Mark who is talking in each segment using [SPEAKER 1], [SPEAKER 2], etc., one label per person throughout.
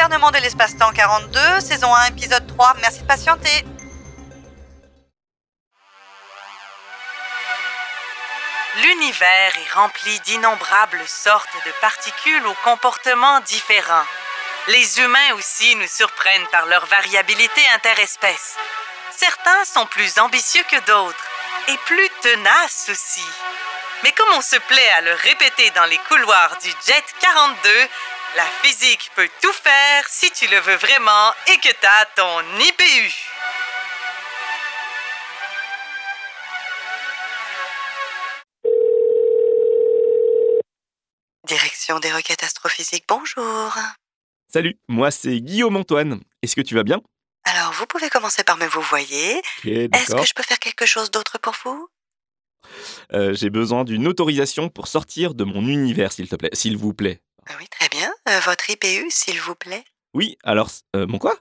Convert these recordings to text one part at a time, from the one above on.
[SPEAKER 1] gouvernement de l'espace-temps 42, saison 1, épisode 3. Merci de patienter.
[SPEAKER 2] L'univers est rempli d'innombrables sortes de particules aux comportements différents. Les humains aussi nous surprennent par leur variabilité interespèce. Certains sont plus ambitieux que d'autres et plus tenaces aussi. Mais comme on se plaît à le répéter dans les couloirs du Jet 42, la physique peut tout faire si tu le veux vraiment et que t'as ton IPU.
[SPEAKER 1] Direction des requêtes astrophysiques, bonjour.
[SPEAKER 3] Salut, moi c'est Guillaume Antoine. Est-ce que tu vas bien?
[SPEAKER 1] Alors, vous pouvez commencer par me vous voyez. Est-ce que je peux faire quelque chose d'autre pour vous?
[SPEAKER 3] Euh, J'ai besoin d'une autorisation pour sortir de mon univers, s'il te plaît. S'il vous plaît.
[SPEAKER 1] Euh, Oui, très bien. Euh, votre IPU, s'il vous plaît.
[SPEAKER 3] Oui, alors, euh, mon quoi?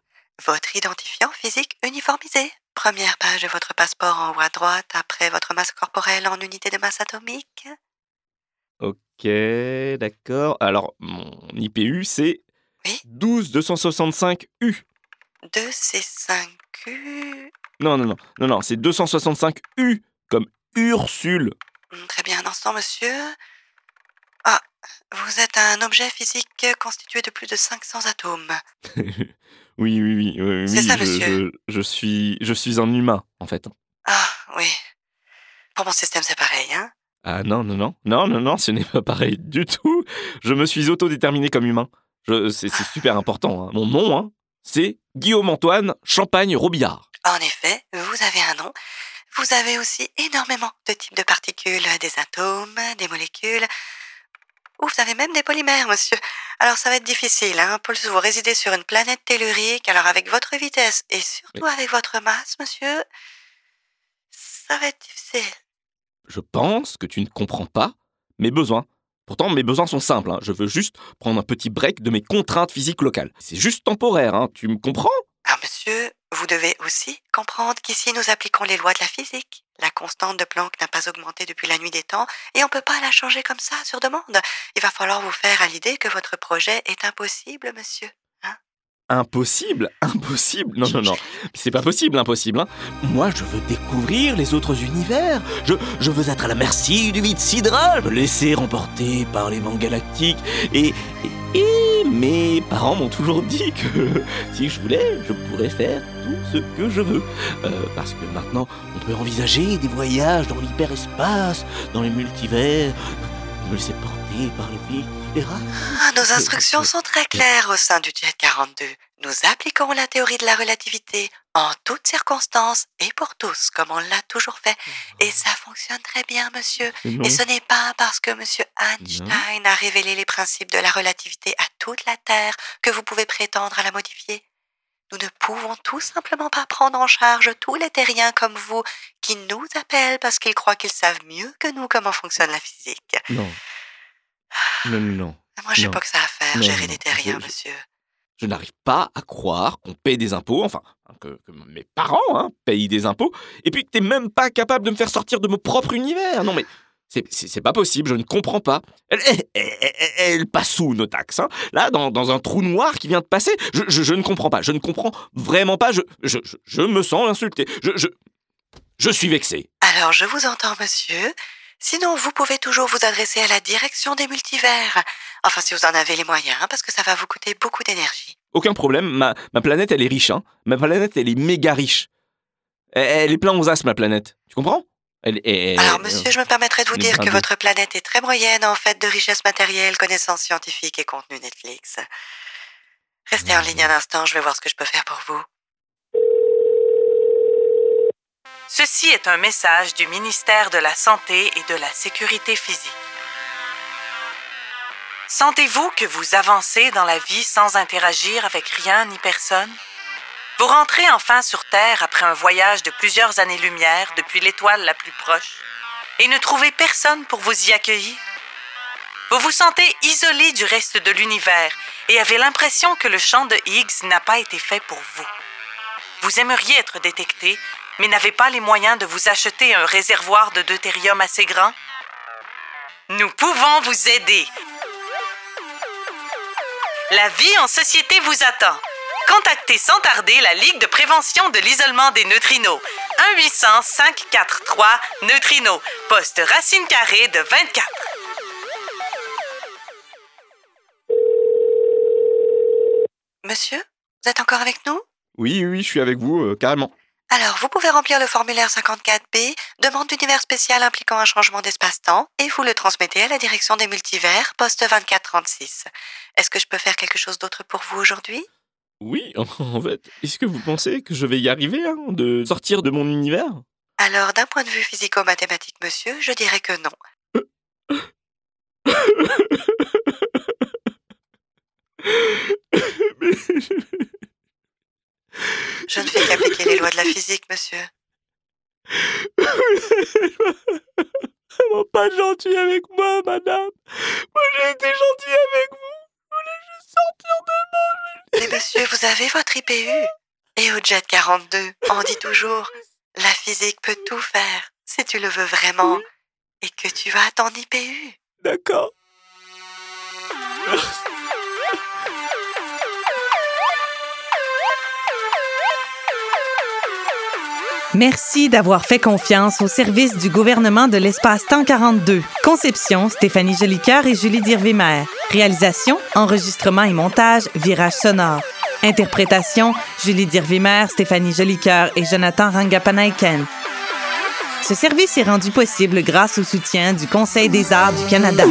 [SPEAKER 1] Votre identifiant physique uniformisé. Première page de votre passeport en haut à droite, après votre masse corporelle en unité de masse atomique.
[SPEAKER 3] Ok, d'accord. Alors, mon IPU c'est
[SPEAKER 1] Oui
[SPEAKER 3] 12265U.
[SPEAKER 1] 2C5Q.
[SPEAKER 3] Non, non, non, non, non, c'est 265U, comme Ursule.
[SPEAKER 1] Hmm, Très bien, un instant, monsieur. Ah, vous êtes un objet physique constitué de plus de 500 atomes.
[SPEAKER 3] oui, oui, oui. oui,
[SPEAKER 1] C'est
[SPEAKER 3] oui,
[SPEAKER 1] ça,
[SPEAKER 3] je,
[SPEAKER 1] monsieur.
[SPEAKER 3] Je, je suis, je suis un humain, en fait.
[SPEAKER 1] Ah, oui. Pour mon système, c'est pareil, hein
[SPEAKER 3] Ah non, non, non, non, non, non, ce n'est pas pareil du tout. Je me suis autodéterminé comme humain. C'est super important. hein. Mon nom, hein, c'est Guillaume Antoine Champagne Robillard.
[SPEAKER 1] En effet, vous avez un nom. Vous avez aussi énormément de types de particules, des atomes, des molécules. Ou vous avez même des polymères, monsieur. Alors ça va être difficile, hein. Paul, vous résidez sur une planète tellurique, alors avec votre vitesse et surtout avec votre masse, monsieur, ça va être difficile.
[SPEAKER 3] Je pense que tu ne comprends pas mes besoins. Pourtant, mes besoins sont simples. hein. Je veux juste prendre un petit break de mes contraintes physiques locales. C'est juste temporaire, hein. tu me comprends?
[SPEAKER 1] Monsieur, vous devez aussi comprendre qu'ici nous appliquons les lois de la physique. La constante de Planck n'a pas augmenté depuis la nuit des temps et on ne peut pas la changer comme ça sur demande. Il va falloir vous faire à l'idée que votre projet est impossible, monsieur.
[SPEAKER 3] Impossible Impossible Non, non, non. C'est pas possible, impossible. hein. Moi, je veux découvrir les autres univers. Je, je veux être à la merci du vide sidéral, me laisser remporter par les vents galactiques. Et, et, et mes parents m'ont toujours dit que si je voulais, je pourrais faire tout ce que je veux. Euh, parce que maintenant, on peut envisager des voyages dans l'hyperespace, dans les multivers, me laisser porter par le vide sidéral.
[SPEAKER 1] Ah, nos instructions sont très claires au sein du Jet 42. Nous appliquons la théorie de la relativité en toutes circonstances et pour tous, comme on l'a toujours fait. Et ça fonctionne très bien, monsieur.
[SPEAKER 3] Non.
[SPEAKER 1] Et ce n'est pas parce que monsieur Einstein a révélé les principes de la relativité à toute la Terre que vous pouvez prétendre à la modifier. Nous ne pouvons tout simplement pas prendre en charge tous les terriens comme vous qui nous appellent parce qu'ils croient qu'ils savent mieux que nous comment fonctionne la physique.
[SPEAKER 3] Non. Non, non, non.
[SPEAKER 1] Moi, j'ai
[SPEAKER 3] Non.
[SPEAKER 1] pas que ça à faire, gérer des
[SPEAKER 3] je-
[SPEAKER 1] terriens,
[SPEAKER 3] je-
[SPEAKER 1] monsieur.
[SPEAKER 3] Je n'arrive pas à croire qu'on paye des impôts, enfin, que, que mes parents hein, payent des impôts, et puis que t'es même pas capable de me faire sortir de mon propre univers. Non, mais c'est- pas possible, je ne comprends pas. Elle, elle, elle- elle- elle passe où nos taxes hein? Là, dans, dans un trou noir qui vient de passer je, je- je ne comprends pas, je ne comprends vraiment pas, je, je, je, je me sens insulté. Je, je, je suis vexé.
[SPEAKER 1] Alors, je vous entends, monsieur. Sinon, vous pouvez toujours vous adresser à la direction des multivers. Enfin, si vous en avez les moyens, hein, parce que ça va vous coûter beaucoup d'énergie.
[SPEAKER 3] Aucun problème, ma, ma planète, elle est riche. Hein. Ma planète, elle est méga riche. Elle, elle est plein aux as, ma planète. Tu comprends? Elle, elle-
[SPEAKER 1] Alors,
[SPEAKER 3] elle-
[SPEAKER 1] monsieur, je me permettrai de vous dire que votre planète est très moyenne en fait de richesse matérielle, connaissances scientifiques et contenu Netflix. Restez en ligne un instant, je vais voir ce que je peux faire pour vous.
[SPEAKER 2] Ceci est un message du ministère de la Santé et de la Sécurité physique. Sentez-vous que vous avancez dans la vie sans interagir avec rien ni personne? Vous rentrez enfin sur Terre après un voyage de plusieurs années-lumière depuis l'étoile la plus proche et ne trouvez personne pour vous y accueillir? Vous vous sentez isolé du reste de l'univers et avez l'impression que le champ de Higgs n'a pas été fait pour vous. Vous aimeriez être détecté, mais n'avez pas les moyens de vous acheter un réservoir de deutérium assez grand? Nous pouvons vous aider. La vie en société vous attend. Contactez sans tarder la Ligue de prévention de l'isolement des neutrinos. 1-800-543-NEUTRINO. Poste racine carrée de 24.
[SPEAKER 1] Monsieur, vous êtes encore avec nous?
[SPEAKER 3] Oui, oui, je suis avec vous, euh, carrément.
[SPEAKER 1] Alors, vous pouvez remplir le formulaire 54B, demande d'univers spécial impliquant un changement d'espace-temps, et vous le transmettez à la direction des multivers, poste 2436. Est-ce que je peux faire quelque chose d'autre pour vous aujourd'hui?
[SPEAKER 3] Oui, en fait, est-ce que vous pensez que je vais y arriver, hein, de sortir de mon univers?
[SPEAKER 1] Alors, d'un point de vue physico-mathématique, monsieur, je dirais que non. Je ne fais qu'appliquer les lois de la physique, monsieur.
[SPEAKER 3] Vraiment pas gentil avec moi, madame. Moi, j'ai été gentil avec vous. Je voulais juste sortir de mon...
[SPEAKER 1] Mais monsieur, vous avez votre IPU. Et au Jet 42, on dit toujours, la physique peut tout faire, si tu le veux vraiment, et que tu as ton IPU.
[SPEAKER 3] D'accord. Merci.
[SPEAKER 4] Merci d'avoir fait confiance au service du gouvernement de l'espace-temps 42. Conception, Stéphanie Jolicoeur et Julie Dirvimer. Réalisation, enregistrement et montage, virage sonore. Interprétation, Julie Dirvimer, Stéphanie Jolicoeur et Jonathan Rangapanaiken. Ce service est rendu possible grâce au soutien du Conseil des arts du Canada.